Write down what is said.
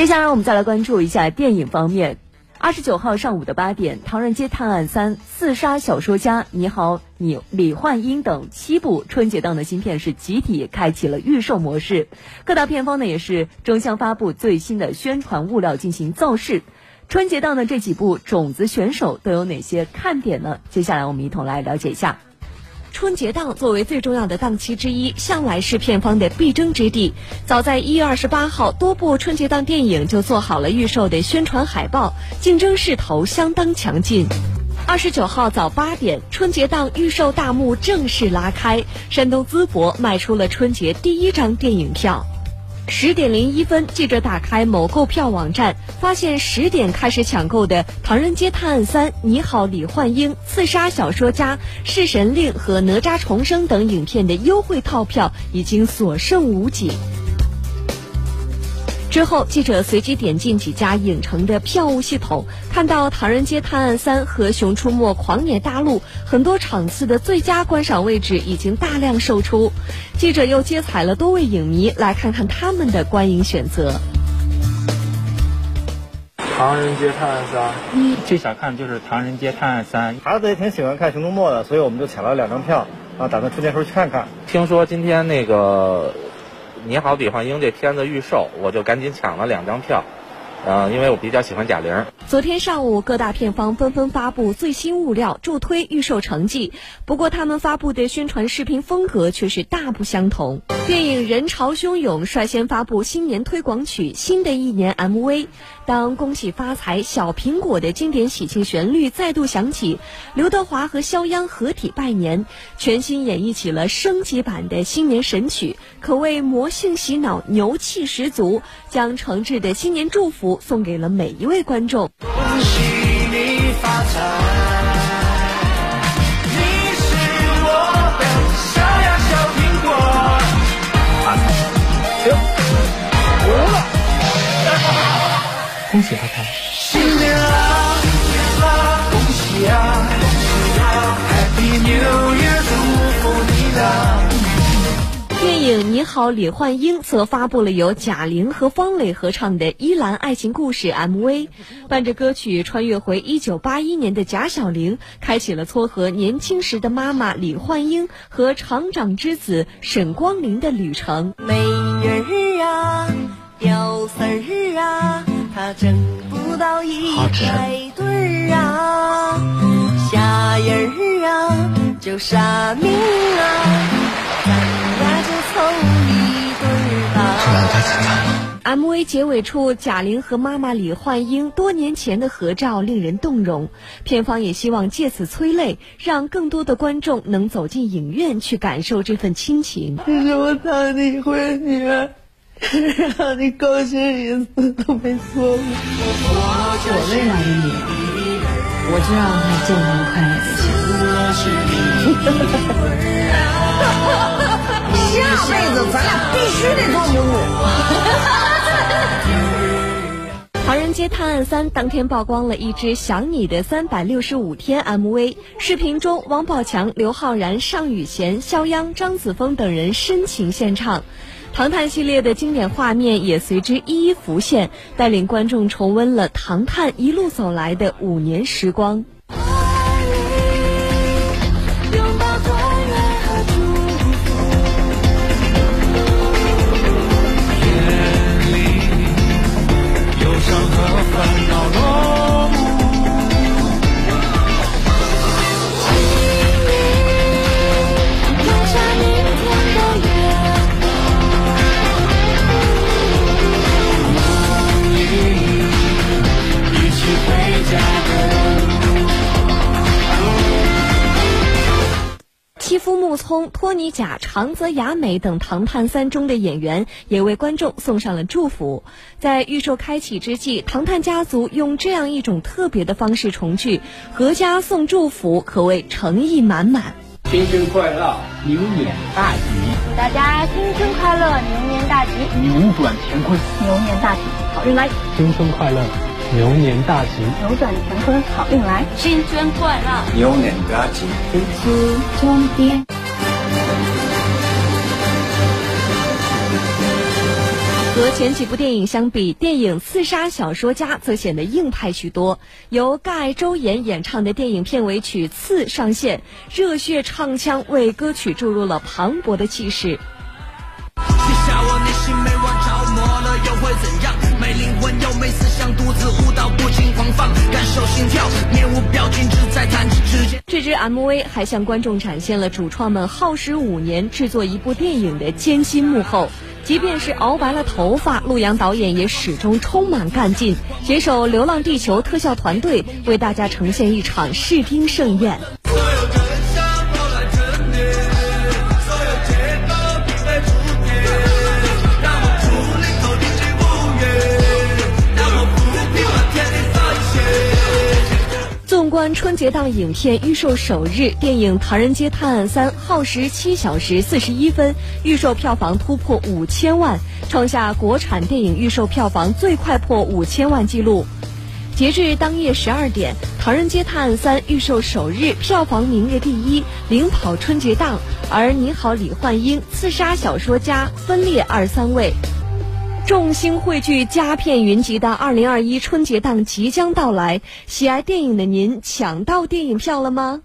接下来我们再来关注一下电影方面。二十九号上午的八点，《唐人街探案三》《刺杀小说家》《你好，你李焕英》等七部春节档的新片是集体开启了预售模式，各大片方呢也是争相发布最新的宣传物料进行造势。春节档的这几部种子选手都有哪些看点呢？接下来我们一同来了解一下。春节档作为最重要的档期之一，向来是片方的必争之地。早在一月二十八号，多部春节档电影就做好了预售的宣传海报，竞争势头相当强劲。二十九号早八点，春节档预售大幕正式拉开，山东淄博卖出了春节第一张电影票。十点零一分，记者打开某购票网站，发现十点开始抢购的《唐人街探案三》《你好，李焕英》《刺杀小说家》《弑神令》和《哪吒重生》等影片的优惠套票已经所剩无几。之后，记者随机点进几家影城的票务系统，看到《唐人街探案三》和《熊出没狂野大陆》很多场次的最佳观赏位置已经大量售出。记者又接采了多位影迷，来看看他们的观影选择。《唐人街探案三》，嗯，最想看就是《唐人街探案三》。孩子也挺喜欢看《熊出没》的，所以我们就抢了两张票，啊，打算春节时候去看看。听说今天那个。你好，李焕英这片子预售，我就赶紧抢了两张票，呃，因为我比较喜欢贾玲。昨天上午，各大片方纷纷发布最新物料，助推预售成绩。不过，他们发布的宣传视频风格却是大不相同。电影人潮汹涌，率先发布新年推广曲《新的一年》MV。当“恭喜发财，小苹果”的经典喜庆旋律再度响起，刘德华和肖央合体拜年，全新演绎起了升级版的新年神曲，可谓魔性洗脑，牛气十足，将诚挚的新年祝福送给了每一位观众，恭喜发财。你是我的小呀小苹果。恭喜发财。你好，李焕英》则发布了由贾玲和方磊合唱的《依兰爱情故事》MV，伴着歌曲穿越回一九八一年的贾小玲，开启了撮合年轻时的妈妈李焕英和厂长之子沈光林的旅程。美人儿啊，屌丝儿啊。他挣不到一百对儿啊，虾仁儿啊，就傻命啊。MV 结尾处，贾玲和妈妈李焕英多年前的合照令人动容，片方也希望借此催泪，让更多的观众能走进影院去感受这份亲情。这是我当你一回女。让你高兴一次都没错过。我未来的你，我就让他健康快乐的 下辈子咱俩必须得做母女。唐人街探案三当天曝光了一支想你的三百六十五天 MV，视频中王宝强、刘昊然、尚宇贤、肖央、张子枫等人深情献唱。唐探系列的经典画面也随之一一浮现，带领观众重温了唐探一路走来的五年时光。木聪、托尼贾、长泽雅美等《唐探三》中的演员也为观众送上了祝福。在预售开启之际，唐探家族用这样一种特别的方式重聚，阖家送祝福，可谓诚意满满。新春快乐，牛年大吉！祝大家新春快乐，牛年大吉！扭转乾坤，牛年大吉，好运来！新春快乐！牛年大吉，扭转乾坤，好运来！新春快乐，牛年大吉，福气中叠。和前几部电影相比，电影《刺杀小说家》则显得硬派许多。由盖周岩演唱的电影片尾曲《刺》上线，热血唱腔为歌曲注入了磅礴的气势。你笑我内心没完，着魔了又会怎样？灵魂又没思想，独自舞蹈不禁狂放，感受心跳，面无表情，只在弹指之间。这支 MV 还向观众展现了主创们耗时五年制作一部电影的艰辛幕后。即便是熬白了头发，陆阳导演也始终充满干劲，携手《流浪地球》特效团队，为大家呈现一场视听盛宴。纵观春节档影片预售首日，电影《唐人街探案三》耗时七小时四十一分，预售票房突破五千万，创下国产电影预售票房最快破五千万纪录。截至当夜十二点，《唐人街探案三》预售首日票房名列第一，领跑春节档；而《你好，李焕英》《刺杀小说家》分列二三位。众星汇聚、佳片云集的二零二一春节档即将到来，喜爱电影的您抢到电影票了吗？